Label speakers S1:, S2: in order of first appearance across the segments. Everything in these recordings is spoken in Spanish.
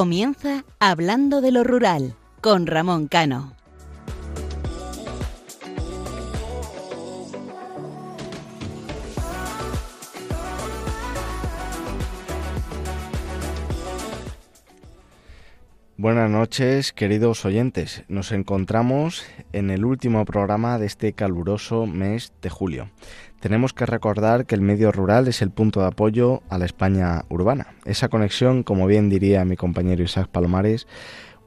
S1: Comienza Hablando de lo Rural con Ramón Cano.
S2: Buenas noches, queridos oyentes. Nos encontramos en el último programa de este caluroso mes de julio. Tenemos que recordar que el medio rural es el punto de apoyo a la España urbana. Esa conexión, como bien diría mi compañero Isaac Palomares,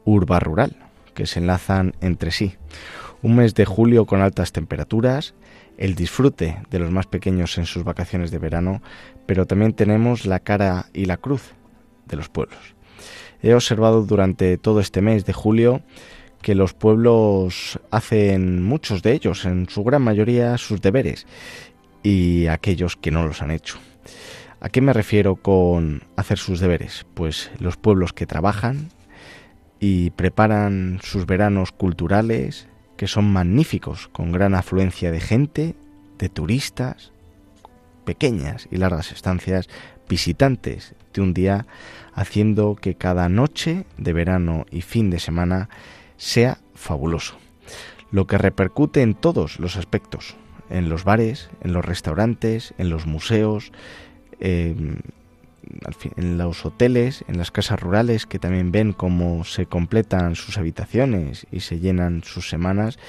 S2: urba-rural, que se enlazan entre sí. Un mes de julio con altas temperaturas, el disfrute de los más pequeños en sus vacaciones de verano, pero también tenemos la cara y la cruz de los pueblos. He observado durante todo este mes de julio que los pueblos hacen, muchos de ellos, en su gran mayoría, sus deberes y aquellos que no los han hecho. ¿A qué me refiero con hacer sus deberes? Pues los pueblos que trabajan y preparan sus veranos culturales, que son magníficos, con gran afluencia de gente, de turistas, pequeñas y largas estancias, visitantes de un día haciendo que cada noche de verano y fin de semana sea fabuloso, lo que repercute en todos los aspectos, en los bares, en los restaurantes, en los museos, en los hoteles, en las casas rurales que también ven cómo se completan sus habitaciones y se llenan sus semanas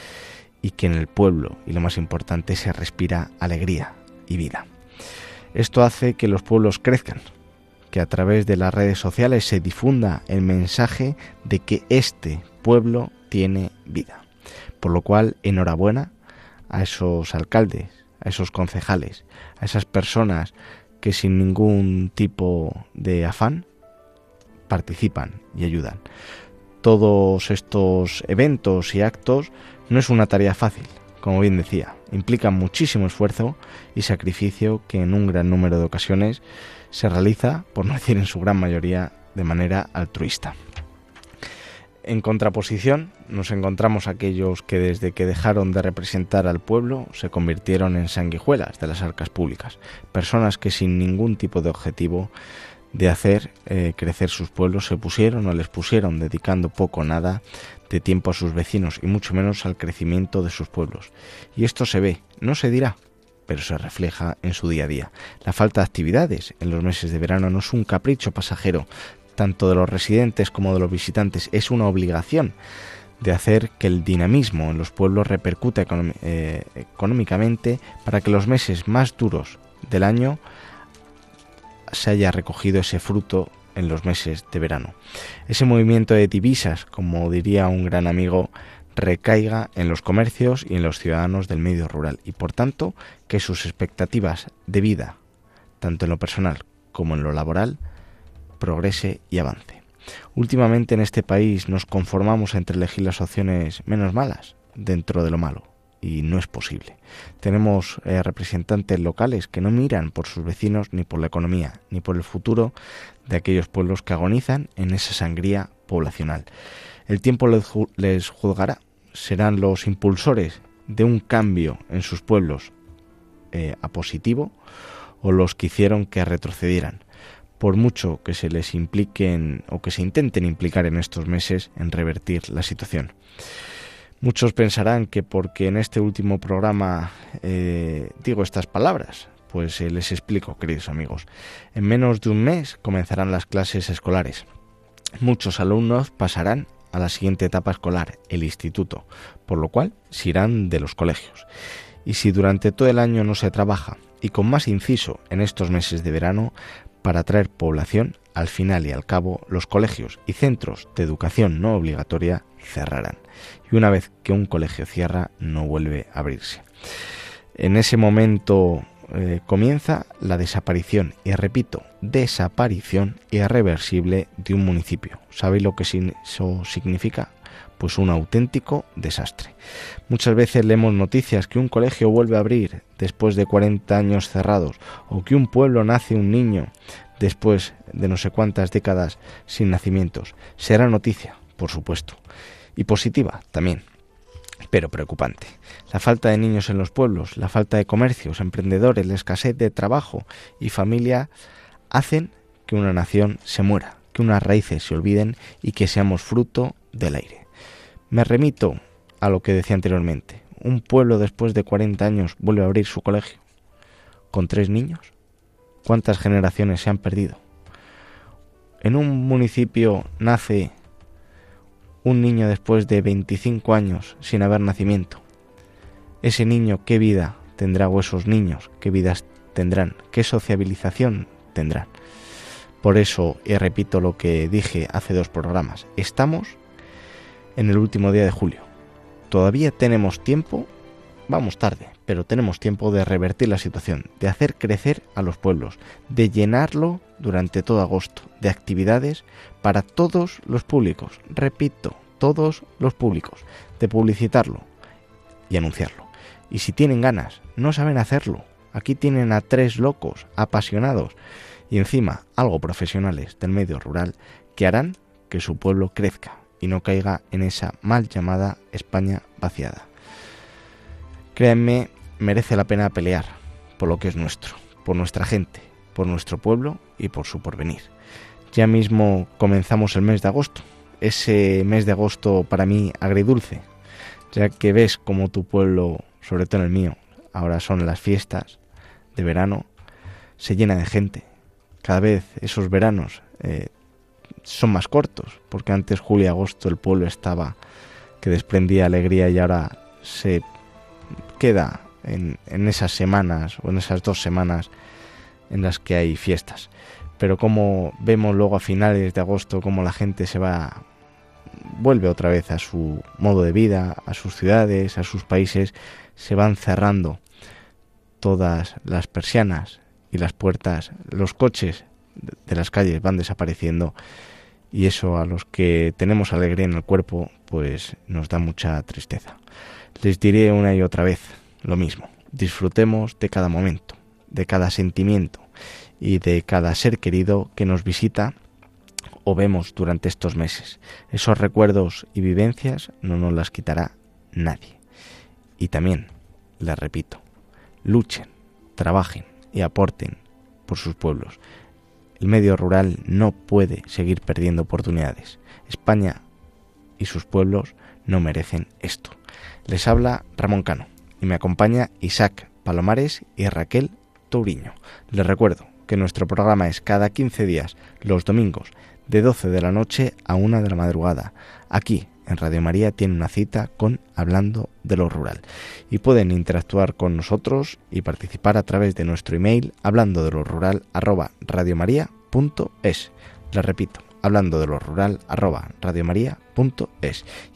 S2: y que en el pueblo, y lo más importante, se respira alegría y vida. Esto hace que los pueblos crezcan, que a través de las redes sociales se difunda el mensaje de que este pueblo tiene vida. Por lo cual, enhorabuena a esos alcaldes, a esos concejales, a esas personas que sin ningún tipo de afán participan y ayudan. Todos estos eventos y actos no es una tarea fácil, como bien decía, implican muchísimo esfuerzo y sacrificio que en un gran número de ocasiones se realiza, por no decir en su gran mayoría, de manera altruista. En contraposición, nos encontramos aquellos que desde que dejaron de representar al pueblo se convirtieron en sanguijuelas de las arcas públicas, personas que sin ningún tipo de objetivo de hacer eh, crecer sus pueblos se pusieron o les pusieron dedicando poco o nada de tiempo a sus vecinos y mucho menos al crecimiento de sus pueblos. Y esto se ve, no se dirá, pero se refleja en su día a día. La falta de actividades en los meses de verano no es un capricho pasajero, tanto de los residentes como de los visitantes, es una obligación de hacer que el dinamismo en los pueblos repercute eh, económicamente para que los meses más duros del año se haya recogido ese fruto en los meses de verano. Ese movimiento de divisas, como diría un gran amigo, recaiga en los comercios y en los ciudadanos del medio rural y por tanto que sus expectativas de vida, tanto en lo personal como en lo laboral, progrese y avance. Últimamente en este país nos conformamos entre elegir las opciones menos malas dentro de lo malo y no es posible. Tenemos eh, representantes locales que no miran por sus vecinos ni por la economía ni por el futuro de aquellos pueblos que agonizan en esa sangría poblacional. El tiempo les juzgará, serán los impulsores de un cambio en sus pueblos eh, a positivo o los que hicieron que retrocedieran, por mucho que se les impliquen o que se intenten implicar en estos meses en revertir la situación. Muchos pensarán que porque en este último programa eh, digo estas palabras, pues eh, les explico, queridos amigos. En menos de un mes comenzarán las clases escolares. Muchos alumnos pasarán a la siguiente etapa escolar, el instituto, por lo cual se irán de los colegios. Y si durante todo el año no se trabaja, y con más inciso en estos meses de verano, para atraer población, al final y al cabo los colegios y centros de educación no obligatoria cerrarán. Y una vez que un colegio cierra, no vuelve a abrirse. En ese momento eh, comienza la desaparición, y repito, desaparición irreversible de un municipio. ¿Sabéis lo que eso significa? Pues un auténtico desastre. Muchas veces leemos noticias que un colegio vuelve a abrir después de 40 años cerrados, o que un pueblo nace un niño después de no sé cuántas décadas sin nacimientos. Será noticia, por supuesto, y positiva también pero preocupante. La falta de niños en los pueblos, la falta de comercios, emprendedores, la escasez de trabajo y familia hacen que una nación se muera que unas raíces se olviden y que seamos fruto del aire. Me remito a lo que decía anteriormente. Un pueblo después de 40 años vuelve a abrir su colegio. ¿Con tres niños? ¿Cuántas generaciones se han perdido? En un municipio nace un niño después de 25 años sin haber nacimiento. Ese niño, ¿qué vida tendrá o esos niños, qué vidas tendrán? ¿Qué sociabilización tendrán? Por eso, y repito lo que dije hace dos programas, estamos en el último día de julio. Todavía tenemos tiempo, vamos tarde, pero tenemos tiempo de revertir la situación, de hacer crecer a los pueblos, de llenarlo durante todo agosto, de actividades para todos los públicos, repito, todos los públicos, de publicitarlo y anunciarlo. Y si tienen ganas, no saben hacerlo, aquí tienen a tres locos, apasionados, y encima algo profesionales del medio rural que harán que su pueblo crezca y no caiga en esa mal llamada España vaciada. Créanme, merece la pena pelear por lo que es nuestro, por nuestra gente, por nuestro pueblo y por su porvenir. Ya mismo comenzamos el mes de agosto, ese mes de agosto para mí agridulce, ya que ves como tu pueblo, sobre todo en el mío, ahora son las fiestas de verano, se llena de gente, cada vez esos veranos eh, son más cortos, porque antes julio y agosto el pueblo estaba que desprendía alegría y ahora se queda en, en, esas semanas o en esas dos semanas en las que hay fiestas. Pero como vemos luego a finales de agosto como la gente se va, vuelve otra vez a su modo de vida, a sus ciudades, a sus países, se van cerrando todas las persianas y las puertas, los coches de las calles van desapareciendo y eso a los que tenemos alegría en el cuerpo pues nos da mucha tristeza. Les diré una y otra vez lo mismo, disfrutemos de cada momento, de cada sentimiento y de cada ser querido que nos visita o vemos durante estos meses. Esos recuerdos y vivencias no nos las quitará nadie. Y también, les repito, luchen, trabajen, y aporten por sus pueblos. El medio rural no puede seguir perdiendo oportunidades. España y sus pueblos no merecen esto. Les habla Ramón Cano y me acompaña Isaac Palomares y Raquel Touriño. Les recuerdo que nuestro programa es cada 15 días, los domingos, de 12 de la noche a 1 de la madrugada, aquí en Radio María tiene una cita con Hablando de lo Rural. Y pueden interactuar con nosotros y participar a través de nuestro email hablando de lo rural arroba radiomaria.es. Les repito, hablando de lo rural arroba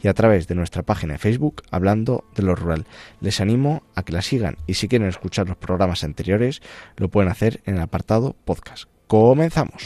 S2: y a través de nuestra página de Facebook hablando de lo rural. Les animo a que la sigan y si quieren escuchar los programas anteriores lo pueden hacer en el apartado podcast. Comenzamos.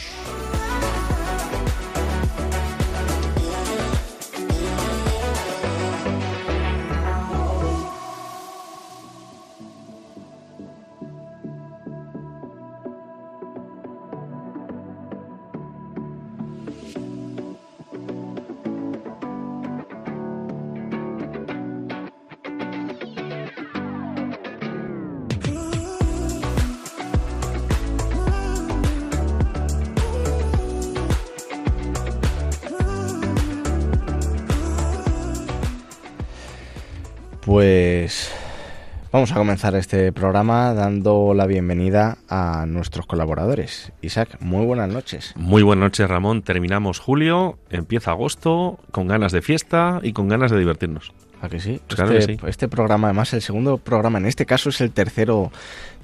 S2: Vamos a comenzar este programa dando la bienvenida a nuestros colaboradores. Isaac, muy buenas noches.
S3: Muy buenas noches, Ramón. Terminamos julio, empieza agosto, con ganas de fiesta y con ganas de divertirnos.
S2: ¿A que sí?
S3: Pues claro
S2: este,
S3: que sí.
S2: este programa, además, el segundo programa, en este caso es el tercero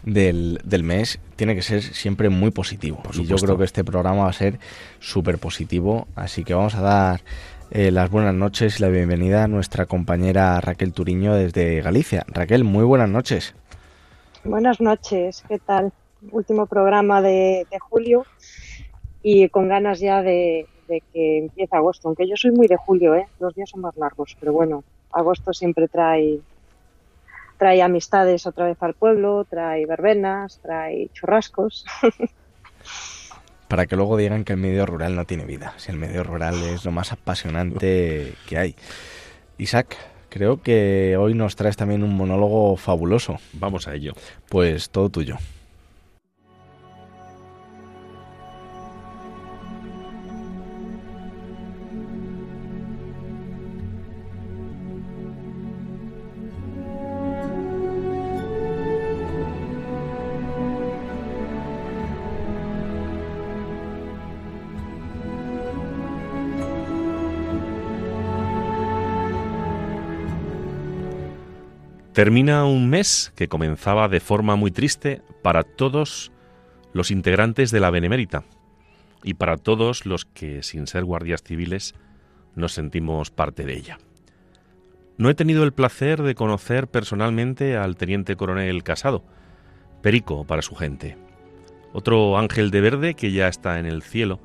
S2: del, del mes, tiene que ser siempre muy positivo.
S3: Por
S2: y yo creo que este programa va a ser súper positivo, así que vamos a dar eh, las buenas noches y la bienvenida a nuestra compañera Raquel Turiño desde Galicia. Raquel, muy buenas noches.
S4: Buenas noches, ¿qué tal? Último programa de, julio y con ganas ya de, de que empiece agosto, aunque yo soy muy de julio, ¿eh? los días son más largos, pero bueno, agosto siempre trae, trae amistades otra vez al pueblo, trae verbenas, trae churrascos.
S2: Para que luego digan que el medio rural no tiene vida. Si el medio rural es lo más apasionante que hay. Isaac, creo que hoy nos traes también un monólogo fabuloso.
S3: Vamos a ello.
S2: Pues todo tuyo.
S3: Termina un mes que comenzaba de forma muy triste para todos los integrantes de la Benemérita y para todos los que, sin ser guardias civiles, nos sentimos parte de ella. No he tenido el placer de conocer personalmente al teniente coronel Casado, Perico para su gente, otro ángel de verde que ya está en el cielo,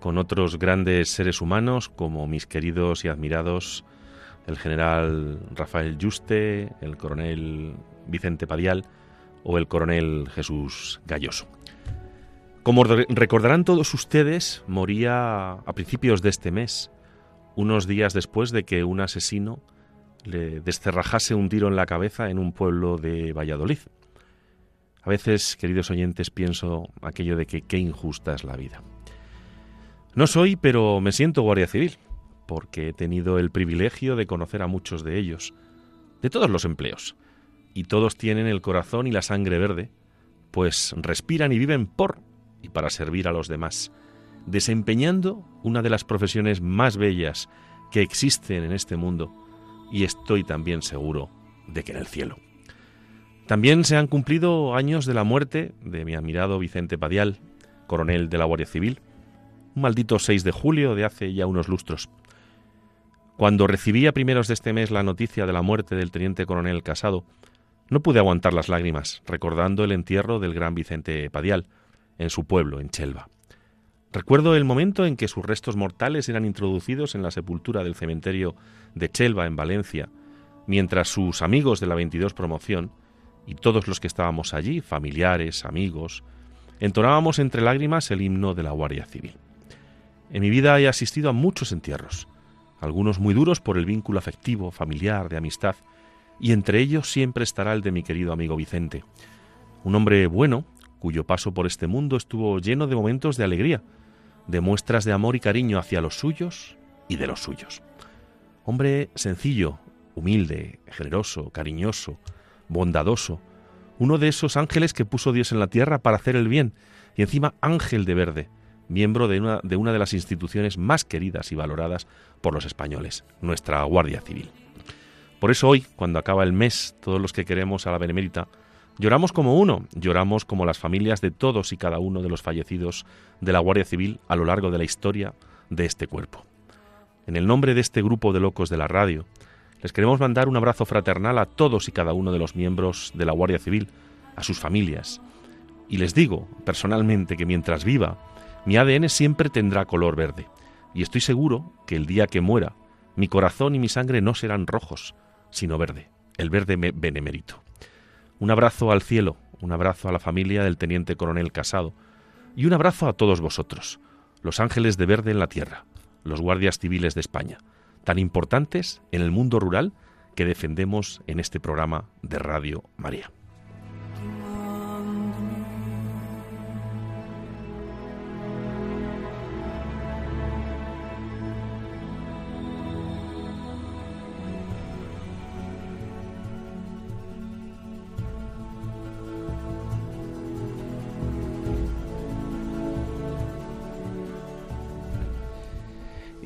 S3: con otros grandes seres humanos como mis queridos y admirados el general Rafael Juste, el coronel Vicente Padial o el coronel Jesús Galloso. Como recordarán todos ustedes, moría a principios de este mes, unos días después de que un asesino le descerrajase un tiro en la cabeza en un pueblo de Valladolid. A veces, queridos oyentes, pienso aquello de que qué injusta es la vida. No soy, pero me siento guardia civil porque he tenido el privilegio de conocer a muchos de ellos, de todos los empleos, y todos tienen el corazón y la sangre verde, pues respiran y viven por y para servir a los demás, desempeñando una de las profesiones más bellas que existen en este mundo, y estoy también seguro de que en el cielo. También se han cumplido años de la muerte de mi admirado Vicente Padial, coronel de la Guardia Civil, un maldito 6 de julio de hace ya unos lustros. Cuando recibí a primeros de este mes la noticia de la muerte del teniente coronel Casado, no pude aguantar las lágrimas, recordando el entierro del gran Vicente Padial, en su pueblo, en Chelva. Recuerdo el momento en que sus restos mortales eran introducidos en la sepultura del cementerio de Chelva, en Valencia, mientras sus amigos de la 22 promoción y todos los que estábamos allí, familiares, amigos, entonábamos entre lágrimas el himno de la Guardia Civil. En mi vida he asistido a muchos entierros, algunos muy duros por el vínculo afectivo, familiar, de amistad, y entre ellos siempre estará el de mi querido amigo Vicente, un hombre bueno, cuyo paso por este mundo estuvo lleno de momentos de alegría, de muestras de amor y cariño hacia los suyos y de los suyos. Hombre sencillo, humilde, generoso, cariñoso, bondadoso, uno de esos ángeles que puso Dios en la tierra para hacer el bien, y encima ángel de verde, miembro de una, de una de las instituciones más queridas y valoradas por los españoles, nuestra Guardia Civil. Por eso hoy, cuando acaba el mes, todos los que queremos a la Benemérita, lloramos como uno, lloramos como las familias de todos y cada uno de los fallecidos de la Guardia Civil a lo largo de la historia de este cuerpo. En el nombre de este grupo de locos de la radio, les queremos mandar un abrazo fraternal a todos y cada uno de los miembros de la Guardia Civil, a sus familias. Y les digo personalmente que mientras viva, mi ADN siempre tendrá color verde, y estoy seguro que el día que muera, mi corazón y mi sangre no serán rojos, sino verde, el verde benemérito. Un abrazo al cielo, un abrazo a la familia del teniente coronel Casado, y un abrazo a todos vosotros, los ángeles de verde en la tierra, los guardias civiles de España, tan importantes en el mundo rural que defendemos en este programa de Radio María.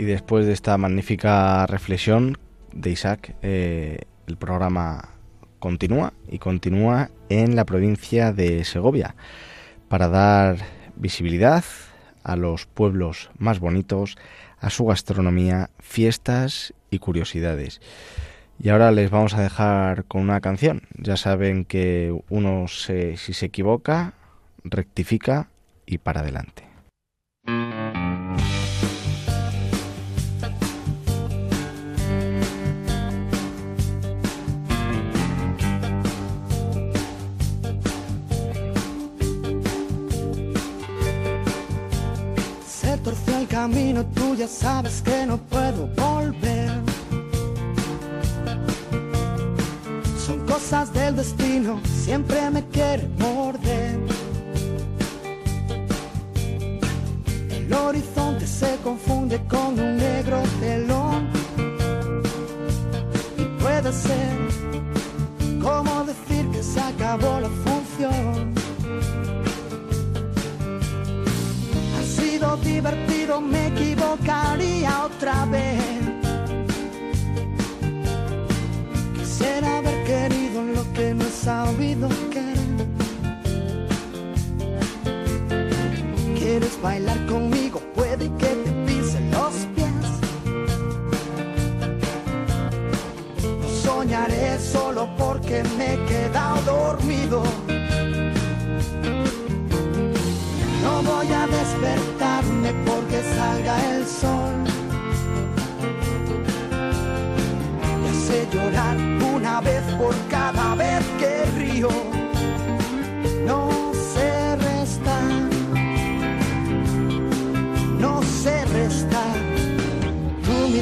S2: Y después de esta magnífica reflexión de Isaac, eh, el programa continúa y continúa en la provincia de Segovia para dar visibilidad a los pueblos más bonitos, a su gastronomía, fiestas y curiosidades. Y ahora les vamos a dejar con una canción. Ya saben que uno si se equivoca, rectifica y para adelante.
S5: Sabes que no puedo volver. Son cosas del destino, siempre me quiere morder. El horizonte se confunde con un bailar conmigo, puede que te pisen los pies. No soñaré solo porque me he quedado dormido. No voy a despertarme porque salga el sol. Me hace llorar una vez por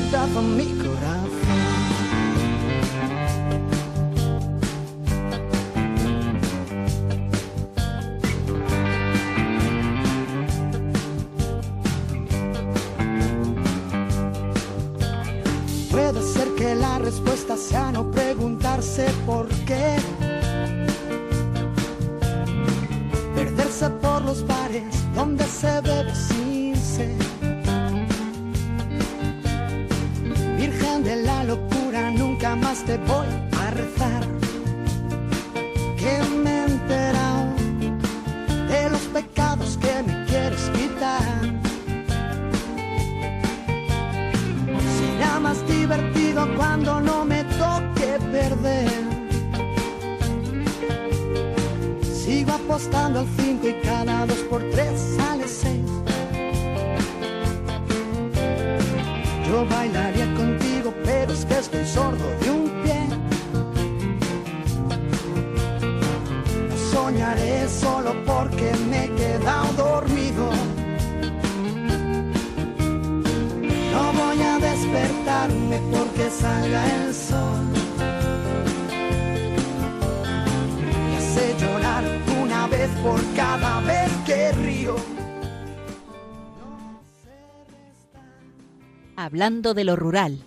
S5: tu mitad a mi. Puede ser que la respuesta sea no preguntarse por qué. Perderse por los bares donde se bebe más te voy a rezar. Que me he enterado de los pecados que me quieres quitar. Será más divertido cuando no me toque perder. Sigo apostando al 5 y cada dos por tres sale 6. Yo bailaría pero es que estoy sordo de un pie. No soñaré solo porque me he quedado dormido. No voy a despertarme porque salga el sol. Me hace llorar una vez por cada vez que río.
S1: Hablando de lo rural,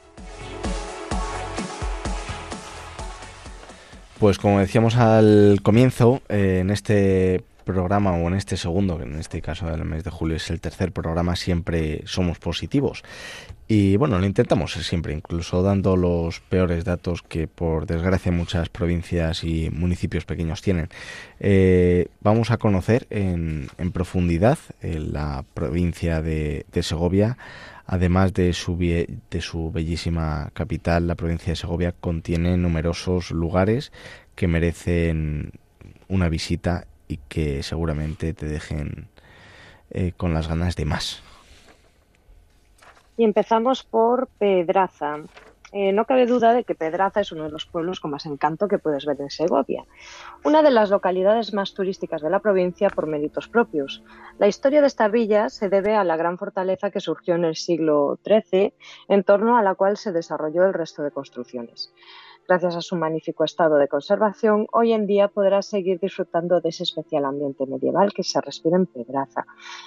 S2: Pues como decíamos al comienzo, eh, en este programa o en este segundo, que en este caso del mes de julio es el tercer programa, siempre somos positivos. Y bueno, lo intentamos siempre, incluso dando los peores datos que por desgracia muchas provincias y municipios pequeños tienen. Eh, vamos a conocer en, en profundidad en la provincia de Segovia Además de su, de su bellísima capital, la provincia de Segovia contiene numerosos lugares que merecen una visita y que seguramente te dejen eh, con las ganas de más.
S4: Y empezamos por Pedraza. Eh, no cabe duda de que Pedraza es uno de los pueblos con más encanto que puedes ver en Segovia, una de las localidades más turísticas de la provincia por méritos propios. La historia de esta villa se debe a la gran fortaleza que surgió en el siglo XIII, en torno a la cual se desarrolló el resto de construcciones. Gracias a su magnífico estado de conservación, hoy en día podrás seguir disfrutando de ese especial ambiente medieval que se respira en Pedraza.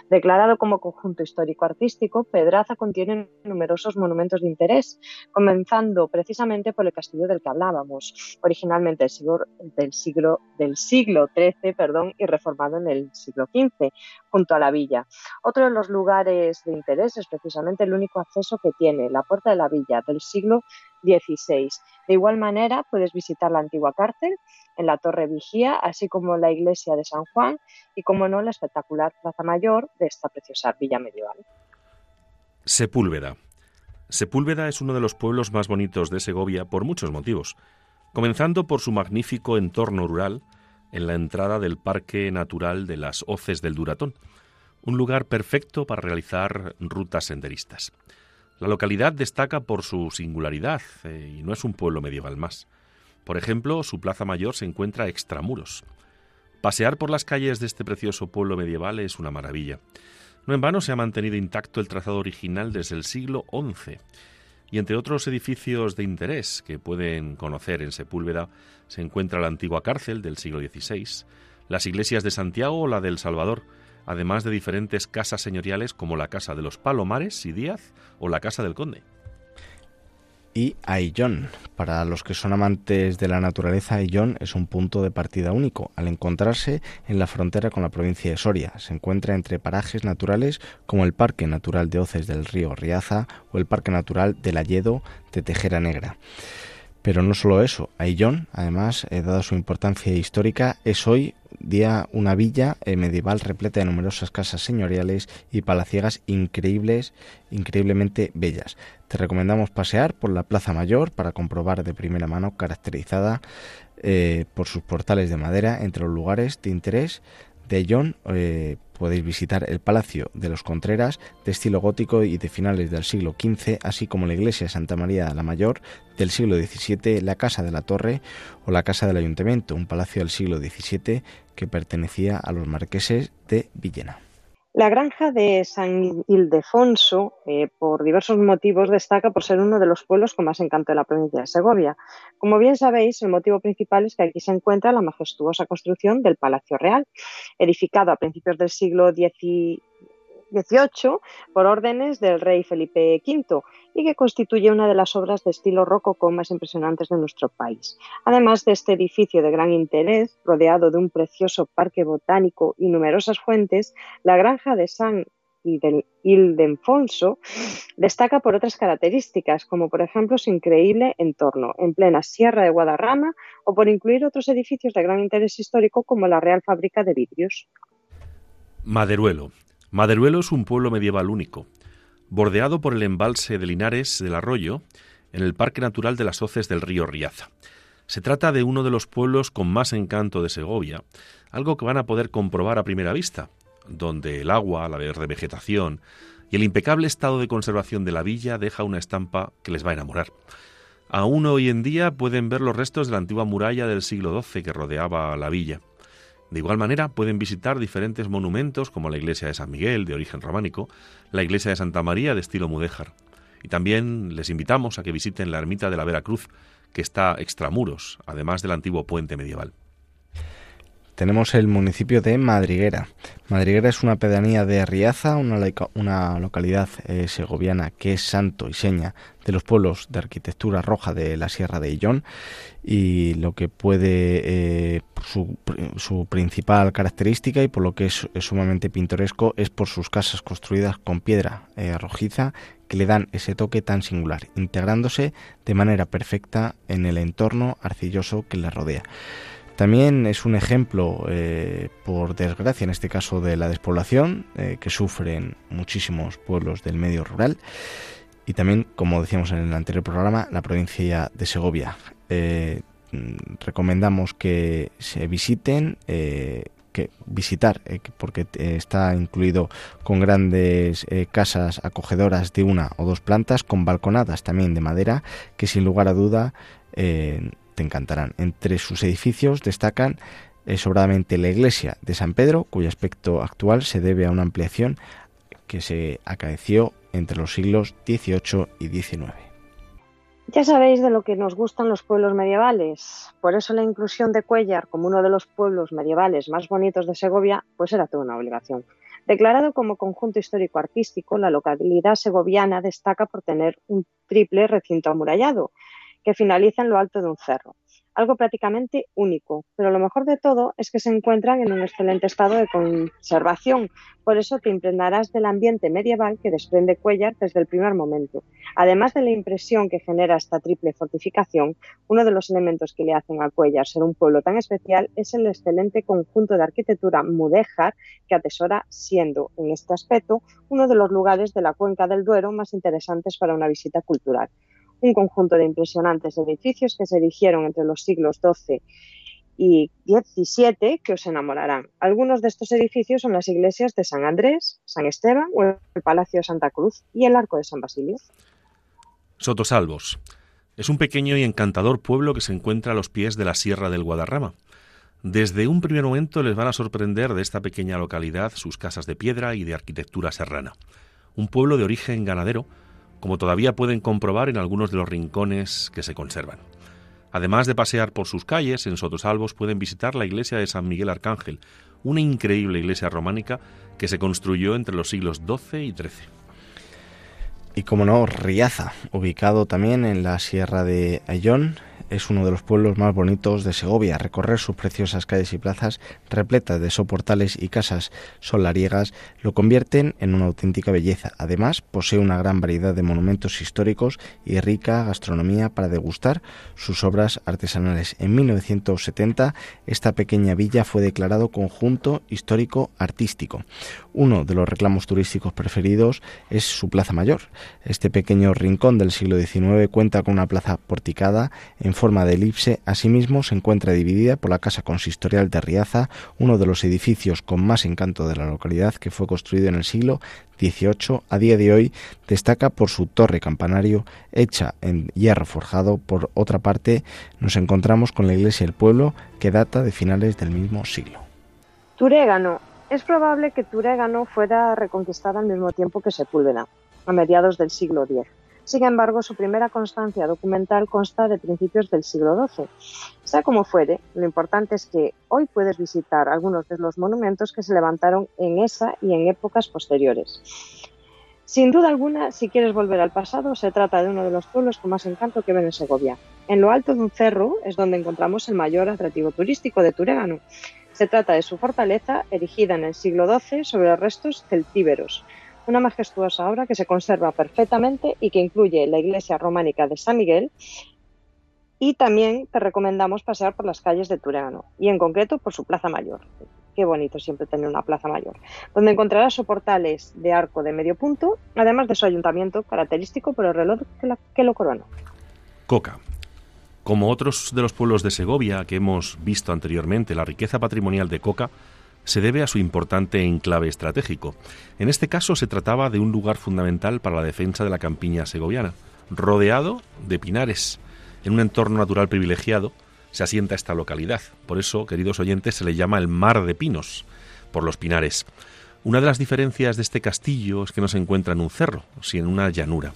S4: Declarado como conjunto histórico-artístico, Pedraza contiene numerosos monumentos de interés, comenzando precisamente por el castillo del que hablábamos, originalmente del siglo, del siglo, del siglo XIII perdón, y reformado en el siglo XV, junto a la villa. Otro de los lugares de interés es precisamente el único acceso que tiene, la puerta de la villa, del siglo 16. De igual manera, puedes visitar la antigua cárcel en la Torre Vigía, así como la iglesia de San Juan y, como no, la espectacular Plaza Mayor de esta preciosa villa medieval.
S3: Sepúlveda. Sepúlveda es uno de los pueblos más bonitos de Segovia por muchos motivos, comenzando por su magnífico entorno rural en la entrada del Parque Natural de las Hoces del Duratón, un lugar perfecto para realizar rutas senderistas. La localidad destaca por su singularidad eh, y no es un pueblo medieval más. Por ejemplo, su plaza mayor se encuentra extramuros. Pasear por las calles de este precioso pueblo medieval es una maravilla. No en vano se ha mantenido intacto el trazado original desde el siglo XI. Y entre otros edificios de interés que pueden conocer en Sepúlveda se encuentra la antigua cárcel del siglo XVI, las iglesias de Santiago o la del Salvador, además de diferentes casas señoriales como la Casa de los Palomares y Díaz o la Casa del Conde.
S2: Y Aillón. Para los que son amantes de la naturaleza, Aillón es un punto de partida único. Al encontrarse en la frontera con la provincia de Soria, se encuentra entre parajes naturales como el Parque Natural de Hoces del Río Riaza o el Parque Natural del Alledo de Tejera Negra. Pero no solo eso, Aillón, además, eh, dada su importancia histórica, es hoy día una villa eh, medieval repleta de numerosas casas señoriales y palaciegas increíbles, increíblemente bellas. Te recomendamos pasear por la Plaza Mayor para comprobar de primera mano, caracterizada eh, por sus portales de madera, entre los lugares de interés de Aillón podéis visitar el Palacio de los Contreras, de estilo gótico y de finales del siglo XV, así como la iglesia de Santa María la Mayor del siglo XVII, la Casa de la Torre o la Casa del Ayuntamiento, un palacio del siglo XVII que pertenecía a los marqueses de Villena.
S4: La granja de San Ildefonso, eh, por diversos motivos, destaca por ser uno de los pueblos con más encanto de la provincia de Segovia. Como bien sabéis, el motivo principal es que aquí se encuentra la majestuosa construcción del Palacio Real, edificado a principios del siglo XIX XVIII por órdenes del rey Felipe V y que constituye una de las obras de estilo rococó más impresionantes de nuestro país. Además de este edificio de gran interés, rodeado de un precioso parque botánico y numerosas fuentes, la granja de San Ildefonso destaca por otras características, como por ejemplo su increíble entorno en plena Sierra de Guadarrama o por incluir otros edificios de gran interés histórico como la Real Fábrica de Vidrios.
S3: Maderuelo, Maderuelo es un pueblo medieval único, bordeado por el embalse de Linares del Arroyo, en el Parque Natural de las Hoces del río Riaza. Se trata de uno de los pueblos con más encanto de Segovia, algo que van a poder comprobar a primera vista, donde el agua, la verde vegetación y el impecable estado de conservación de la villa deja una estampa que les va a enamorar. Aún hoy en día pueden ver los restos de la antigua muralla del siglo XII que rodeaba la villa. De igual manera, pueden visitar diferentes monumentos como la iglesia de San Miguel, de origen románico, la iglesia de Santa María, de estilo mudéjar. Y también les invitamos a que visiten la ermita de la Veracruz, que está extramuros, además del antiguo puente medieval
S2: tenemos el municipio de Madriguera. Madriguera es una pedanía de Riaza, una, localidad eh, segoviana que es santo y seña de los pueblos de arquitectura roja de la Sierra de Illón y lo que puede eh, su, principal característica y por lo que es, sumamente pintoresco es por sus casas construidas con piedra eh, rojiza que le dan ese toque tan singular, integrándose de manera perfecta en el entorno arcilloso que le rodea. También es un ejemplo, eh, por desgracia, en este caso de la despoblación, eh, que sufren muchísimos pueblos del medio rural. Y también, como decíamos en el anterior programa, la provincia de Segovia. Eh, recomendamos que se visiten, que visitar, porque está incluido con grandes casas acogedoras de una o dos plantas, con balconadas también de madera, que sin lugar a duda te encantarán. Entre sus edificios destacan eh, sobradamente la iglesia de San Pedro, cuyo aspecto actual se debe a una ampliación que se acaeció entre los siglos XVIII y XIX.
S4: Ya sabéis de lo que nos gustan los pueblos medievales. Por eso la inclusión de Cuellar como uno de los pueblos medievales más bonitos de Segovia, pues era toda una obligación. Declarado como conjunto histórico-artístico, la localidad segoviana destaca por tener un triple recinto amurallado, que finaliza en lo alto de un cerro. Algo prácticamente único, pero lo mejor de todo es que se encuentran en un excelente estado de conservación. Por eso te impregnarás del ambiente medieval que desprende Cuellar desde el primer momento. Además de la impresión que genera esta triple fortificación, uno de los elementos que le hacen a Cuellar ser un pueblo tan especial es el excelente conjunto de arquitectura mudéjar que atesora, siendo en este aspecto uno de los lugares de la cuenca del Duero más interesantes para una visita cultural un conjunto de impresionantes edificios que se erigieron entre los siglos XII y XVII que os enamorarán. Algunos de estos edificios son las iglesias de San Andrés, San Esteban o el Palacio de Santa Cruz y el Arco de San Basilio.
S3: Sotosalvos. Es un pequeño y encantador pueblo que se encuentra a los pies de la Sierra del Guadarrama. Desde un primer momento les van a sorprender de esta pequeña localidad sus casas de piedra y de arquitectura serrana. Un pueblo de origen ganadero como todavía pueden comprobar en algunos de los rincones que se conservan. Además de pasear por sus calles, en Sotosalvos pueden visitar la iglesia de San Miguel Arcángel, una increíble iglesia románica que se construyó entre los siglos XII y XIII.
S2: Y como no, Riaza, ubicado también en la sierra de Ayllón, es uno de los pueblos más bonitos de Segovia. Recorrer sus preciosas calles y plazas repletas de soportales y casas solariegas lo convierten en una auténtica belleza. Además, posee una gran variedad de monumentos históricos y rica gastronomía para degustar sus obras artesanales. En 1970, esta pequeña villa fue declarado conjunto histórico artístico. Uno de los reclamos turísticos preferidos es su Plaza Mayor. Este pequeño rincón del siglo XIX cuenta con una plaza porticada en forma de elipse, asimismo se encuentra dividida por la Casa Consistorial de Riaza, uno de los edificios con más encanto de la localidad que fue construido en el siglo XVIII. A día de hoy destaca por su torre campanario hecha en hierro forjado. Por otra parte, nos encontramos con la iglesia del pueblo que data de finales del mismo siglo.
S4: Turégano. Es probable que Turégano fuera reconquistada al mismo tiempo que Sepúlveda, a mediados del siglo X. Sin embargo, su primera constancia documental consta de principios del siglo XII. Sea como fuere, lo importante es que hoy puedes visitar algunos de los monumentos que se levantaron en esa y en épocas posteriores. Sin duda alguna, si quieres volver al pasado, se trata de uno de los pueblos con más encanto que ven en Segovia. En lo alto de un cerro es donde encontramos el mayor atractivo turístico de Turégano. Se trata de su fortaleza, erigida en el siglo XII sobre restos celtíberos, una majestuosa obra que se conserva perfectamente y que incluye la iglesia románica de San Miguel. Y también te recomendamos pasear por las calles de Turano y en concreto por su Plaza Mayor. Qué bonito siempre tener una Plaza Mayor, donde encontrarás soportales de arco de medio punto, además de su ayuntamiento característico por el reloj que, que lo corona.
S3: Coca. Como otros de los pueblos de Segovia que hemos visto anteriormente, la riqueza patrimonial de Coca se debe a su importante enclave estratégico. En este caso se trataba de un lugar fundamental para la defensa de la campiña segoviana, rodeado de pinares. En un entorno natural privilegiado se asienta esta localidad. Por eso, queridos oyentes, se le llama el Mar de Pinos, por los pinares. Una de las diferencias de este castillo es que no se encuentra en un cerro, sino en una llanura.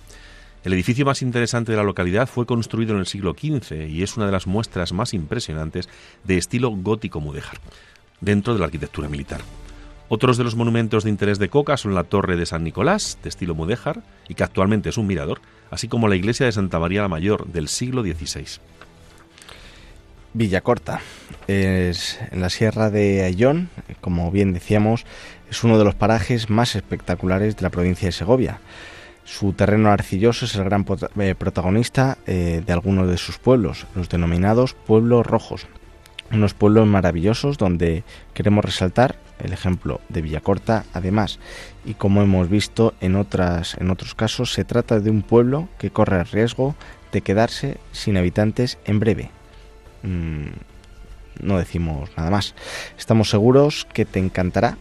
S3: El edificio más interesante de la localidad fue construido en el siglo XV y es una de las muestras más impresionantes de estilo gótico mudéjar dentro de la arquitectura militar. Otros de los monumentos de interés de Coca son la Torre de San Nicolás, de estilo mudéjar, y que actualmente es un mirador, así como la iglesia de Santa María la Mayor, del siglo XVI.
S2: Villacorta es en la sierra de Ayllón, como bien decíamos, es uno de los parajes más espectaculares de la provincia de Segovia. Su terreno arcilloso es el gran eh, protagonista eh, de algunos de sus pueblos, los denominados pueblos rojos, unos pueblos maravillosos donde queremos resaltar el ejemplo de Villacorta, además, y como hemos visto en otras en otros casos, se trata de un pueblo que corre el riesgo de quedarse sin habitantes en breve. Mm, no decimos nada más. Estamos seguros que te encantará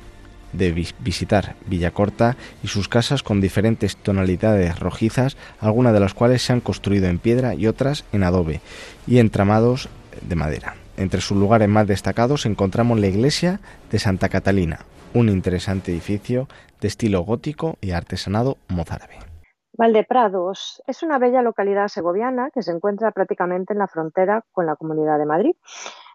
S2: de visitar Villacorta y sus casas con diferentes tonalidades rojizas, algunas de las cuales se han construido en piedra y otras en adobe y entramados de madera. Entre sus lugares más destacados encontramos la iglesia de Santa Catalina, un interesante edificio de estilo gótico y artesanado mozárabe.
S4: Valdeprados es una bella localidad segoviana que se encuentra prácticamente en la frontera con la Comunidad de Madrid,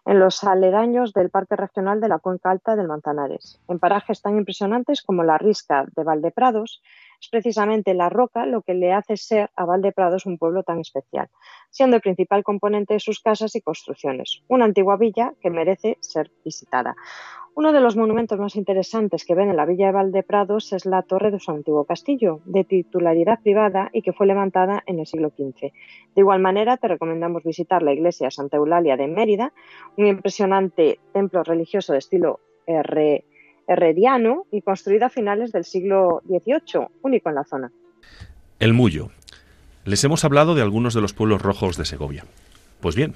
S4: en los aledaños del Parque Regional de la Cuenca Alta del Manzanares, en parajes tan impresionantes como la Risca de Valdeprados, es precisamente la roca lo que le hace ser a Valdeprados un pueblo tan especial, siendo el principal componente de sus casas y construcciones, una antigua villa que merece ser visitada. Uno de los monumentos más interesantes que ven en la villa de Valdeprados es la torre de su antiguo castillo, de titularidad privada y que fue levantada en el siglo XV. De igual manera, te recomendamos visitar la iglesia Santa Eulalia de Mérida, un impresionante templo religioso de estilo R herreriano y construido a finales del siglo XVIII, único en la zona.
S3: El Mullo. Les hemos hablado de algunos de los pueblos rojos de Segovia. Pues bien,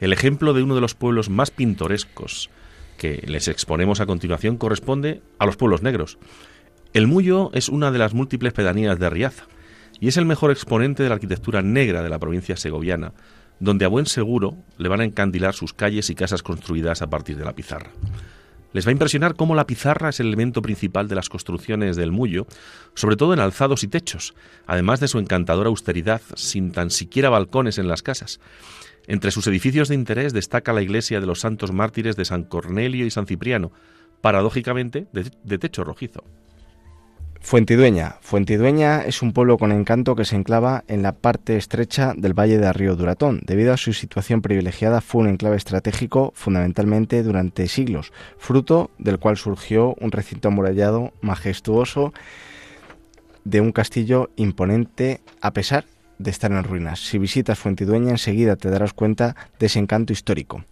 S3: el ejemplo de uno de los pueblos más pintorescos que les exponemos a continuación corresponde a los pueblos negros. El Mullo es una de las múltiples pedanías de Riaza y es el mejor exponente de la arquitectura negra de la provincia segoviana, donde a buen seguro le van a encandilar sus calles y casas construidas a partir de la pizarra. Les va a impresionar cómo la pizarra es el elemento principal de las construcciones del Mullo, sobre todo en alzados y techos, además de su encantadora austeridad, sin tan siquiera balcones en las casas. Entre sus edificios de interés destaca la iglesia de los santos mártires de San Cornelio y San Cipriano, paradójicamente de, techo rojizo.
S2: Fuentidueña. Fuentidueña es un pueblo con encanto que se enclava en la parte estrecha del valle de Río Duratón. Debido a su situación privilegiada, fue un enclave estratégico fundamentalmente durante siglos, fruto del cual surgió un recinto amurallado majestuoso de un castillo imponente a pesar de estar en ruinas. Si visitas Fuentidueña enseguida te darás cuenta de ese encanto histórico.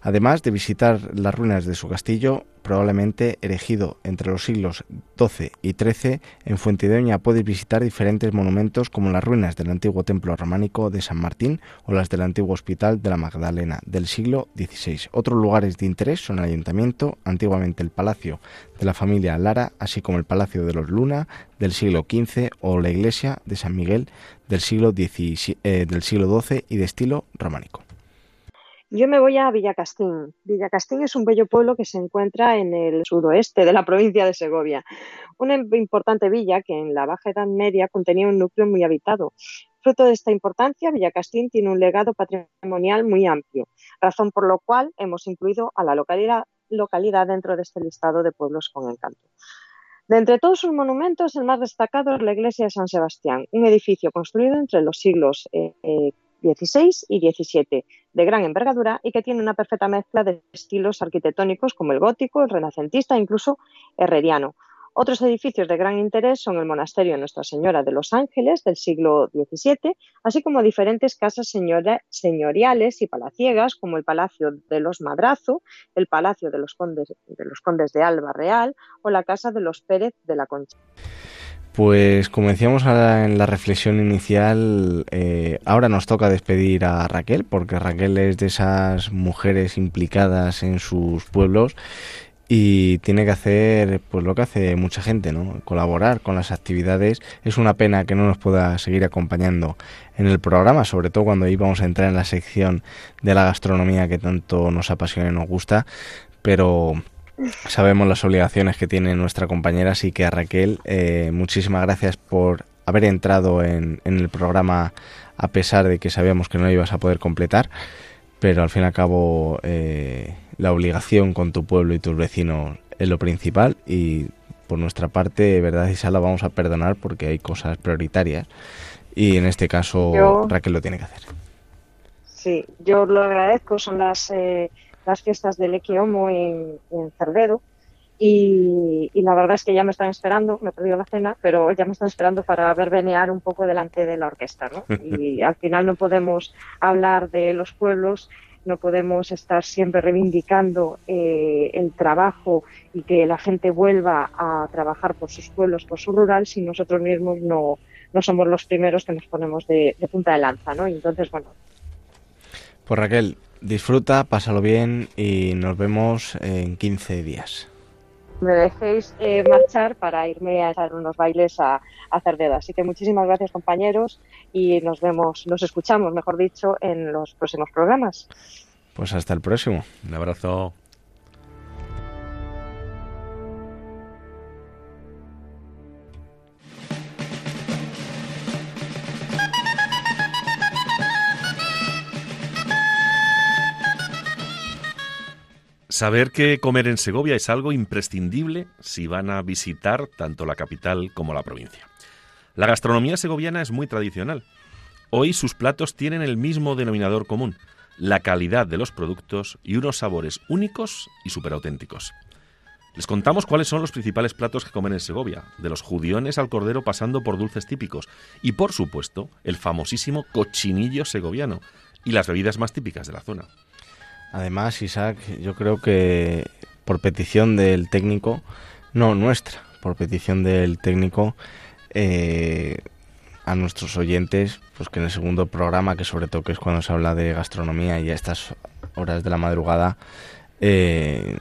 S2: Además de visitar las ruinas de su castillo, probablemente erigido entre los siglos XII y XIII, en Fuentidueña puedes visitar diferentes monumentos como las ruinas del antiguo templo románico de San Martín o las del antiguo hospital de la Magdalena del siglo XVI. Otros lugares de interés son el ayuntamiento, antiguamente el palacio de la familia Lara, así como el palacio de los Luna del siglo XV o la iglesia de San Miguel del siglo, eh, del siglo XII y de estilo románico.
S4: Yo me voy a Villacastín. Villacastín es un bello pueblo que se encuentra en el suroeste de la provincia de Segovia. Una importante villa que en la Baja Edad Media contenía un núcleo muy habitado. Fruto de esta importancia, Villacastín tiene un legado patrimonial muy amplio, razón por lo cual hemos incluido a la localidad, dentro de este listado de pueblos con encanto. De entre todos sus monumentos, el más destacado es la iglesia de San Sebastián, un edificio construido entre los siglos eh, 16 y 17, de gran envergadura y que tiene una perfecta mezcla de estilos arquitectónicos como el gótico, el renacentista e incluso herreriano. Otros edificios de gran interés son el monasterio Nuestra Señora de los Ángeles del siglo XVII, así como diferentes casas señoriales y palaciegas como el Palacio de los Madrazo, el Palacio de, los Condes de Alba Real o la Casa de los Pérez de la Concha.
S2: Pues como decíamos en la reflexión inicial, eh, ahora nos toca despedir a Raquel, porque Raquel es de esas mujeres implicadas en sus pueblos y tiene que hacer pues lo que hace mucha gente, ¿no? Colaborar con las actividades. Es una pena que no nos pueda seguir acompañando en el programa, sobre todo cuando íbamos a entrar en la sección de la gastronomía que tanto nos apasiona y nos gusta, pero sabemos las obligaciones que tiene nuestra compañera, así que a Raquel, eh, muchísimas gracias por haber entrado en, el programa a pesar de que sabíamos que no lo ibas a poder completar, pero al fin y al cabo eh, la obligación con tu pueblo y tus vecinos es lo principal y por nuestra parte, verdad Isala, vamos a perdonar porque hay cosas prioritarias y en este caso Raquel lo tiene que hacer.
S4: Sí, yo lo agradezco, son las... Eh las fiestas del Equiomo en, en Cerdedo. Y, la verdad es que ya me están esperando, me he perdido la cena, pero ya me están esperando para ver venear un poco delante de la orquesta. ¿no? Y al final no podemos hablar de los pueblos, no podemos estar siempre reivindicando eh, el trabajo y que la gente vuelva a trabajar por sus pueblos, por su rural, si nosotros mismos no, no somos los primeros que nos ponemos de, de punta de lanza. ¿no? Y entonces, bueno.
S2: Pues Raquel, Disfruta, pásalo bien y nos vemos en 15 días.
S4: Me dejéis eh, marchar para irme a echar unos bailes a, a Cerdedo. Así que muchísimas gracias compañeros y nos vemos, nos escuchamos, mejor dicho, en los próximos programas.
S2: Pues hasta el próximo.
S3: Un abrazo. Saber que comer en Segovia es algo imprescindible si van a visitar tanto la capital como la provincia. La gastronomía segoviana es muy tradicional. Hoy sus platos tienen el mismo denominador común, la calidad de los productos y unos sabores únicos y súper auténticos. Les contamos cuáles son los principales platos que comen en Segovia, de los judiones al cordero pasando por dulces típicos y, por supuesto, el famosísimo cochinillo segoviano y las bebidas más típicas de la zona.
S2: Además, Isaac, yo creo que por petición del técnico, no nuestra, por petición del técnico, eh, a nuestros oyentes, pues que en el segundo programa, que sobre todo que es cuando se habla de gastronomía y a estas horas de la madrugada, eh,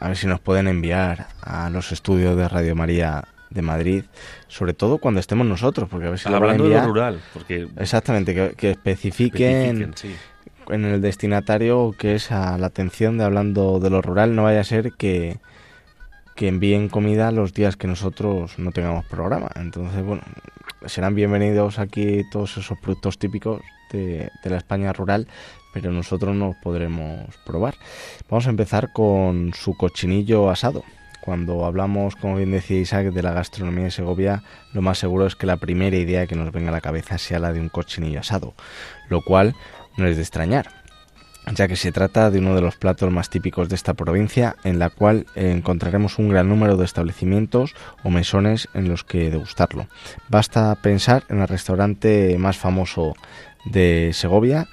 S2: a ver si nos pueden enviar a los estudios de Radio María de Madrid, sobre todo cuando estemos nosotros, porque a ver si
S3: Hablando de lo rural, porque
S2: exactamente que, especifiquen, en el destinatario que es a la atención de hablando de lo rural, no vaya a ser que, que envíen comida los días que nosotros no tengamos programa. Entonces, bueno, serán bienvenidos aquí todos esos productos típicos de, la España rural, pero nosotros no podremos probar. Vamos a empezar con su cochinillo asado. Cuando hablamos, como bien decía Isaac, de la gastronomía de Segovia, lo más seguro es que la primera idea que nos venga a la cabeza sea la de un cochinillo asado, lo cual no es de extrañar ya que se trata de uno de los platos más típicos de esta provincia, en la cual encontraremos un gran número de establecimientos o mesones en los que degustarlo. Basta pensar en el restaurante más famoso de Segovia,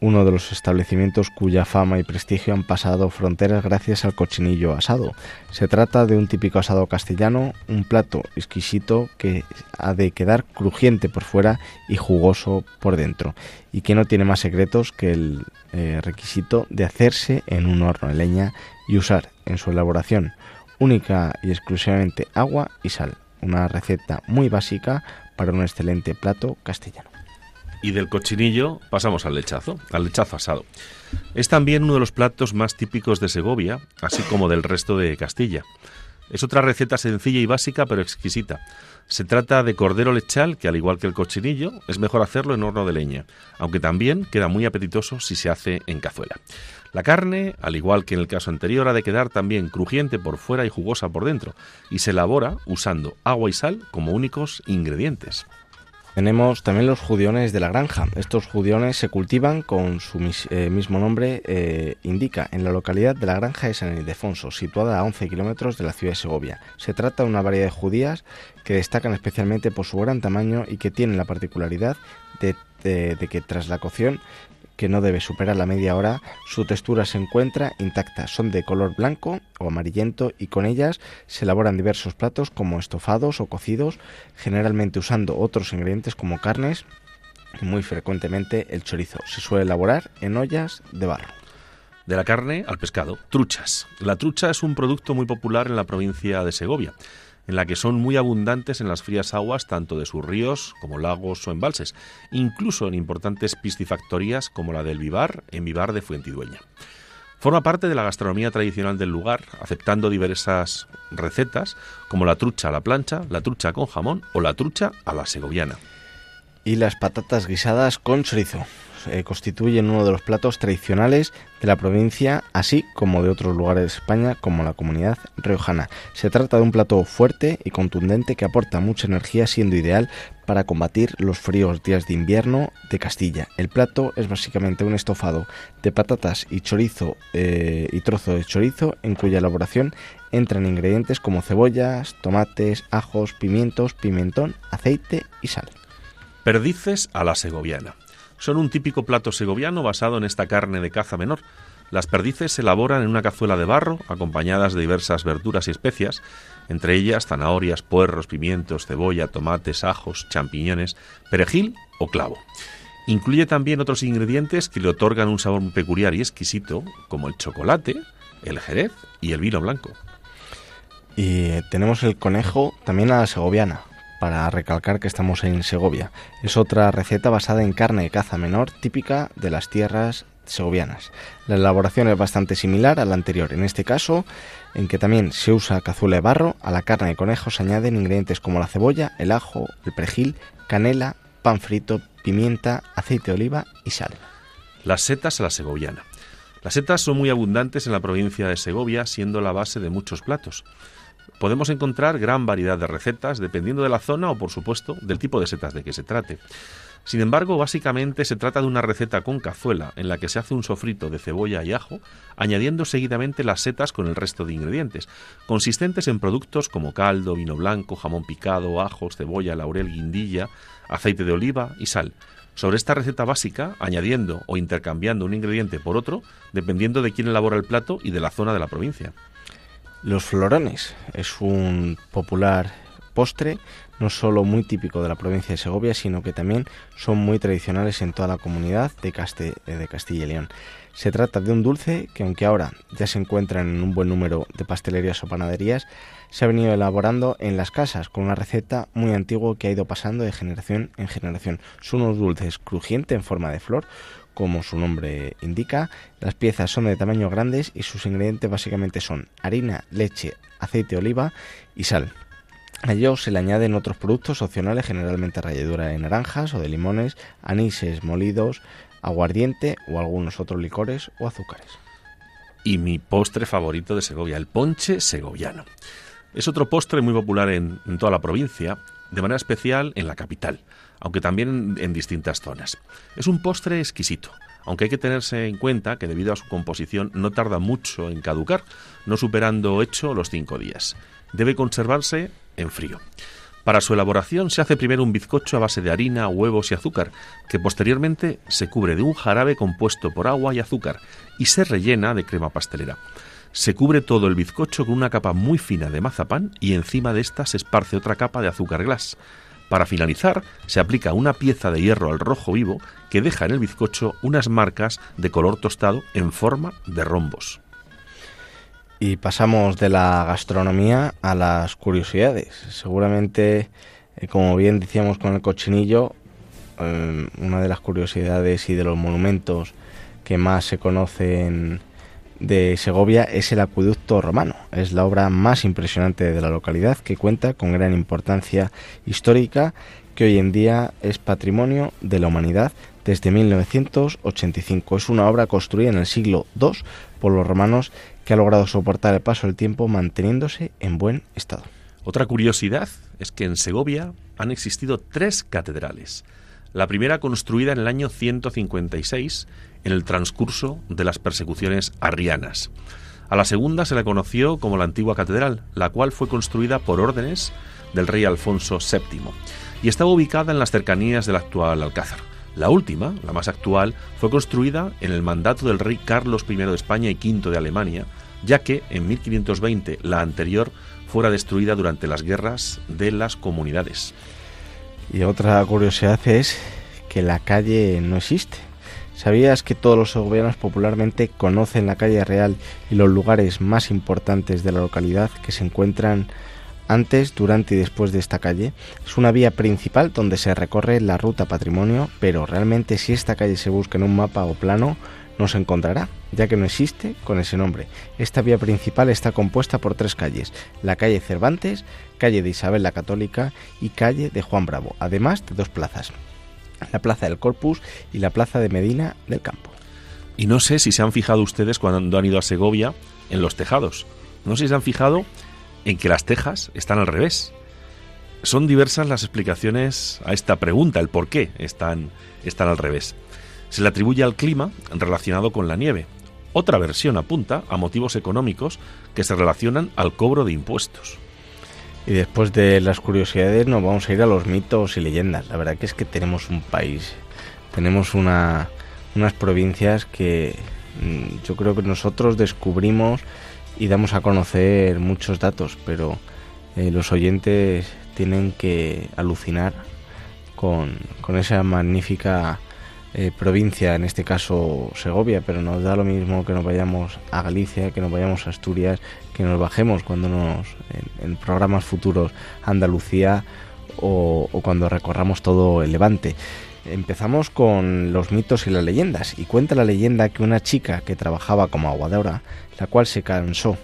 S2: uno de los establecimientos cuya fama y prestigio han pasado fronteras gracias al cochinillo asado. Se trata de un típico asado castellano, un plato exquisito que ha de quedar crujiente por fuera y jugoso por dentro, y que no tiene más secretos que el eh, requisito de hacerse en un horno de leña y usar en su elaboración única y exclusivamente agua y sal, una receta muy básica para un excelente plato castellano.
S3: Y del cochinillo pasamos al lechazo, al lechazo asado. Es también uno de los platos más típicos de Segovia, así como del resto de Castilla. Es otra receta sencilla y básica, pero exquisita. Se trata de cordero lechal, que al igual que el cochinillo, es mejor hacerlo en horno de leña, aunque también queda muy apetitoso si se hace en cazuela. La carne, al igual que en el caso anterior, ha de quedar también crujiente por fuera y jugosa por dentro, y se elabora usando agua y sal como únicos ingredientes.
S2: Tenemos también los judiones de la granja. Estos judiones se cultivan con su eh, mismo nombre eh, indica en la localidad de la granja de San Ildefonso, situada a 11 kilómetros de la ciudad de Segovia. Se trata de una variedad de judías que destacan especialmente por su gran tamaño y que tienen la particularidad de que tras la cocción que no debe superar la media hora, su textura se encuentra intacta. Son de color blanco o amarillento y con ellas se elaboran diversos platos como estofados o cocidos, generalmente usando otros ingredientes como carnes y muy frecuentemente el chorizo. Se suele elaborar en ollas de barro.
S3: De la carne al pescado, truchas. La trucha es un producto muy popular en la provincia de Segovia en la que son muy abundantes en las frías aguas tanto de sus ríos como lagos o embalses, incluso en importantes piscifactorías como la del Vivar en Vivar de Fuentidueña. Forma parte de la gastronomía tradicional del lugar, aceptando diversas recetas como la trucha a la plancha, la trucha con jamón o la trucha a la segoviana.
S2: Y las patatas guisadas con chorizo. Eh, constituyen uno de los platos tradicionales de la provincia, así como de otros lugares de España, como la comunidad riojana. Se trata de un plato fuerte y contundente que aporta mucha energía, siendo ideal para combatir los fríos días de invierno de Castilla. El plato es básicamente un estofado de patatas y chorizo eh, y trozo de chorizo, en cuya elaboración entran ingredientes como cebollas, tomates, ajos, pimientos, pimentón, aceite y sal.
S3: Perdices a la segoviana son un típico plato segoviano basado en esta carne de caza menor. Las perdices se elaboran en una cazuela de barro, acompañadas de diversas verduras y especias, entre ellas zanahorias, puerros, pimientos, cebolla, tomates, ajos, champiñones, perejil o clavo. Incluye también otros ingredientes que le otorgan un sabor peculiar y exquisito, como el chocolate, el jerez y el vino blanco.
S2: Y tenemos el conejo también a la segoviana, para recalcar que estamos en Segovia. Es otra receta basada en carne de caza menor típica de las tierras segovianas. La elaboración es bastante similar a la anterior, en este caso en que también se usa cazuela de barro, a la carne de conejo se añaden ingredientes como la cebolla, el ajo, el perejil, canela, pan frito, pimienta, aceite de oliva y sal.
S3: Las setas a la segoviana. Las setas son muy abundantes en la provincia de Segovia, siendo la base de muchos platos podemos encontrar gran variedad de recetas dependiendo de la zona o, por supuesto, del tipo de setas de que se trate. Sin embargo, básicamente se trata de una receta con cazuela en la que se hace un sofrito de cebolla y ajo, añadiendo seguidamente las setas con el resto de ingredientes, consistentes en productos como caldo, vino blanco, jamón picado, ajos, cebolla, laurel, guindilla, aceite de oliva y sal. Sobre esta receta básica, añadiendo o intercambiando un ingrediente por otro, dependiendo de quién elabora el plato y de la zona de la provincia.
S2: Los florones es un popular postre, no solo muy típico de la provincia de Segovia, sino que también son muy tradicionales en toda la comunidad de, de Castilla y León. Se trata de un dulce que aunque ahora ya se encuentra en un buen número de pastelerías o panaderías, se ha venido elaborando en las casas con una receta muy antigua que ha ido pasando de generación en generación. Son unos dulces crujientes en forma de flor como su nombre indica. Las piezas son de tamaño grandes y sus ingredientes básicamente son harina, leche, aceite de oliva y sal. A ello se le añaden otros productos opcionales, generalmente ralladura de naranjas o de limones, anises molidos, aguardiente o algunos otros licores o azúcares.
S3: Y mi postre favorito de Segovia, el ponche segoviano. Es otro postre muy popular en, en toda la provincia, de manera especial en la capital aunque también en distintas zonas. Es un postre exquisito, aunque hay que tenerse en cuenta que debido a su composición no tarda mucho en caducar, no superando hecho los cinco días. Debe conservarse en frío. Para su elaboración se hace primero un bizcocho a base de harina, huevos y azúcar, que posteriormente se cubre de un jarabe compuesto por agua y azúcar y se rellena de crema pastelera. Se cubre todo el bizcocho con una capa muy fina de mazapán y encima de esta se esparce otra capa de azúcar glass. Para finalizar, se aplica una pieza de hierro al rojo vivo que deja en el bizcocho unas marcas de color tostado en forma de rombos.
S2: Y pasamos de la gastronomía a las curiosidades. Seguramente, eh, como bien decíamos con el cochinillo, eh, una de las curiosidades y de los monumentos que más se conocen de Segovia es el acueducto romano. Es la obra más impresionante de la localidad que cuenta con gran importancia histórica que hoy en día es patrimonio de la humanidad desde 1985. Es una obra construida en el siglo II por los romanos que ha logrado soportar el paso del tiempo manteniéndose en buen estado.
S3: Otra curiosidad es que en Segovia han existido tres catedrales. La primera construida en el año 156 en el transcurso de las persecuciones arrianas. A la segunda se la conoció como la antigua catedral, la cual fue construida por órdenes del rey Alfonso VII y estaba ubicada en las cercanías del actual Alcázar. La última, la más actual, fue construida en el mandato del rey Carlos I de España y V de Alemania, ya que en 1520 la anterior fuera destruida durante las guerras de las comunidades.
S2: Y otra curiosidad es que la calle no existe. ¿Sabías que todos los segovianos popularmente conocen la calle real y los lugares más importantes de la localidad que se encuentran antes, durante y después de esta calle? Es una vía principal donde se recorre la ruta patrimonio, pero realmente si esta calle se busca en un mapa o plano, no se encontrará, ya que no existe con ese nombre. Esta vía principal está compuesta por tres calles, la calle Cervantes, calle de Isabel la Católica y calle de Juan Bravo, además de dos plazas la Plaza del Corpus y la Plaza de Medina del Campo.
S3: Y no sé si se han fijado ustedes cuando han ido a Segovia en los tejados. No sé si se han fijado en que las tejas están al revés. Son diversas las explicaciones a esta pregunta, el por qué están, están al revés. Se le atribuye al clima relacionado con la nieve. Otra versión apunta a motivos económicos que se relacionan al cobro de impuestos.
S2: Y después de las curiosidades nos vamos a ir a los mitos y leyendas. La verdad que es que tenemos un país, tenemos una, unas provincias que mm, yo creo que nosotros descubrimos y damos a conocer muchos datos, pero eh, los oyentes tienen que alucinar con, con esa magnífica eh, provincia, en este caso Segovia, pero nos da lo mismo que nos vayamos a Galicia, que nos vayamos a Asturias, que nos bajemos cuando nos en, programas futuros Andalucía o, o, cuando recorramos todo el Levante. Empezamos con los mitos y las leyendas y cuenta la leyenda que una chica que trabajaba como aguadora, la cual se cansó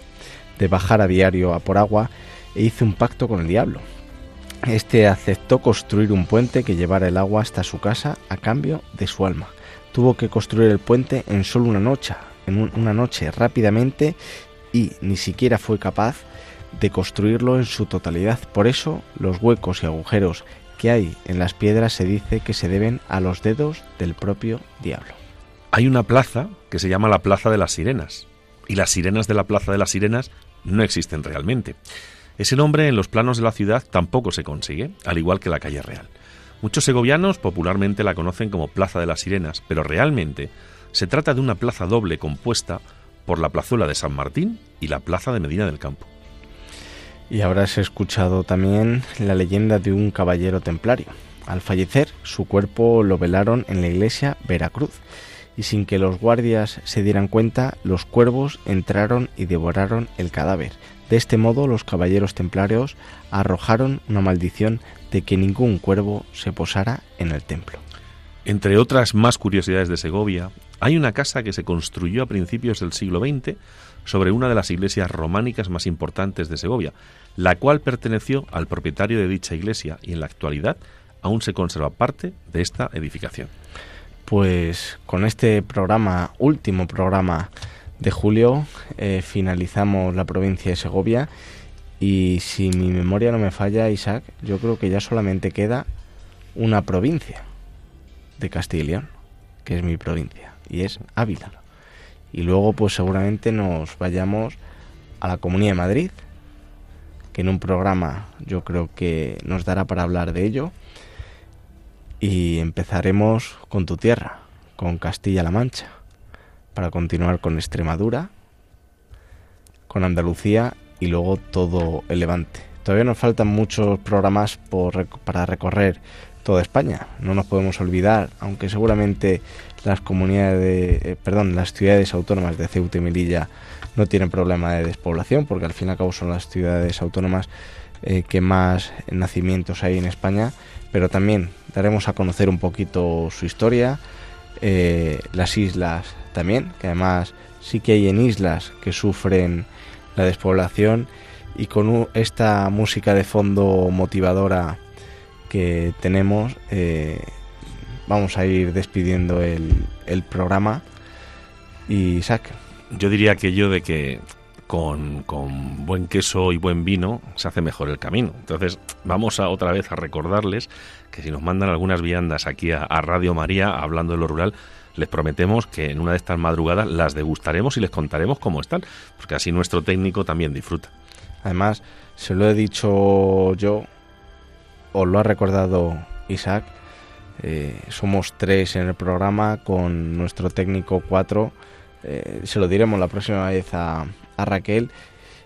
S2: de bajar a diario a por agua e hizo un pacto con el diablo este aceptó construir un puente que llevara el agua hasta su casa a cambio de su alma. Tuvo que construir el puente en solo una noche, en una noche rápidamente y ni siquiera fue capaz de construirlo en su totalidad. Por eso los huecos y agujeros que hay en las piedras se dice que se deben a los dedos del propio diablo.
S3: Hay una plaza que se llama la Plaza de las Sirenas y las sirenas de la Plaza de las Sirenas no existen realmente. Ese nombre en los planos de la ciudad tampoco se consigue, al igual que la calle real. Muchos segovianos popularmente la conocen como Plaza de las Sirenas, pero realmente se trata de una plaza doble compuesta por la plazuela de San Martín y la plaza de Medina del Campo.
S2: Y habrás escuchado también la leyenda de un caballero templario. Al fallecer, su cuerpo lo velaron en la iglesia Veracruz, y sin que los guardias se dieran cuenta, los cuervos entraron y devoraron el cadáver, de este modo los caballeros templarios arrojaron una maldición de que ningún cuervo se posara en el templo.
S3: Entre otras más curiosidades de Segovia, hay una casa que se construyó a principios del siglo XX sobre una de las iglesias románicas más importantes de Segovia, la cual perteneció al propietario de dicha iglesia y en la actualidad aún se conserva parte de esta edificación.
S2: Pues con este programa, último programa de julio, eh, finalizamos la provincia de Segovia y si mi memoria no me falla, Isaac, yo creo que ya solamente queda una provincia de Castilla y León, que es mi provincia, y es Ávila. Y luego pues seguramente nos vayamos a la Comunidad de Madrid, que en un programa yo creo que nos dará para hablar de ello. Y empezaremos con tu tierra, con Castilla-La Mancha, para continuar con Extremadura, con Andalucía y luego todo el Levante. Todavía nos faltan muchos programas por, para recorrer toda España. No nos podemos olvidar, aunque seguramente las comunidades, de, eh, perdón, las ciudades autónomas de Ceuta y Melilla no tienen problema de despoblación, porque al fin y al cabo son las ciudades autónomas eh, que más nacimientos hay en España, pero también daremos a conocer un poquito su historia, eh, las islas también, que además sí que hay en islas que sufren la despoblación y con esta música de fondo motivadora que tenemos, eh, vamos a ir despidiendo el, programa. Y Isaac.
S3: Yo diría que yo de que con, con, buen queso y buen vino se hace mejor el camino. Entonces vamos a otra vez a recordarles que si nos mandan algunas viandas aquí a Radio María hablando de lo rural, les prometemos que en una de estas madrugadas las degustaremos y les contaremos cómo están, porque así nuestro técnico también disfruta.
S2: Además, se lo he dicho yo, os lo ha recordado Isaac, eh, somos tres en el programa con nuestro técnico cuatro. Eh, se lo diremos la próxima vez a, Raquel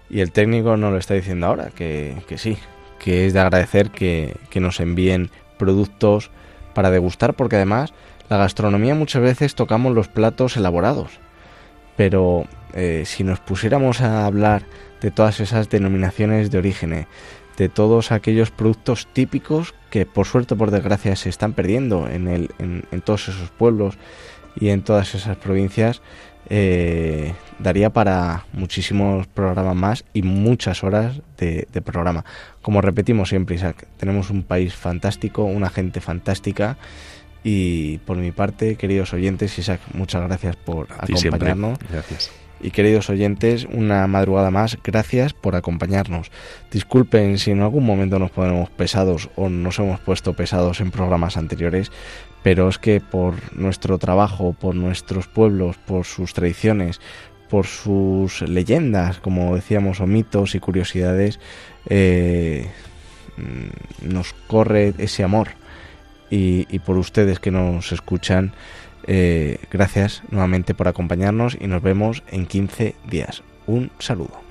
S2: y el técnico nos lo está diciendo ahora, que, que sí, que es de agradecer que, que, nos envíen productos para degustar, porque además la gastronomía muchas veces tocamos los platos elaborados, pero eh, si nos pusiéramos a hablar de todas esas denominaciones de origen, de todos aquellos productos típicos que por suerte por desgracia se están perdiendo en, el, en todos esos pueblos y en todas esas provincias, eh, daría para muchísimos programas más y muchas horas de, de, programa. Como repetimos siempre, Isaac, tenemos un país fantástico, una gente fantástica. Y por mi parte, queridos oyentes, Isaac, muchas gracias por acompañarnos.
S3: Gracias.
S2: Y queridos oyentes, una madrugada más, gracias por acompañarnos. Disculpen si en algún momento nos ponemos pesados o nos hemos puesto pesados en programas anteriores, pero es que por nuestro trabajo, por nuestros pueblos, por sus tradiciones, por sus leyendas, como decíamos, o mitos y curiosidades, eh, nos corre ese amor. Y, por ustedes que nos escuchan, eh, gracias nuevamente por acompañarnos y nos vemos en 15 días. Un saludo.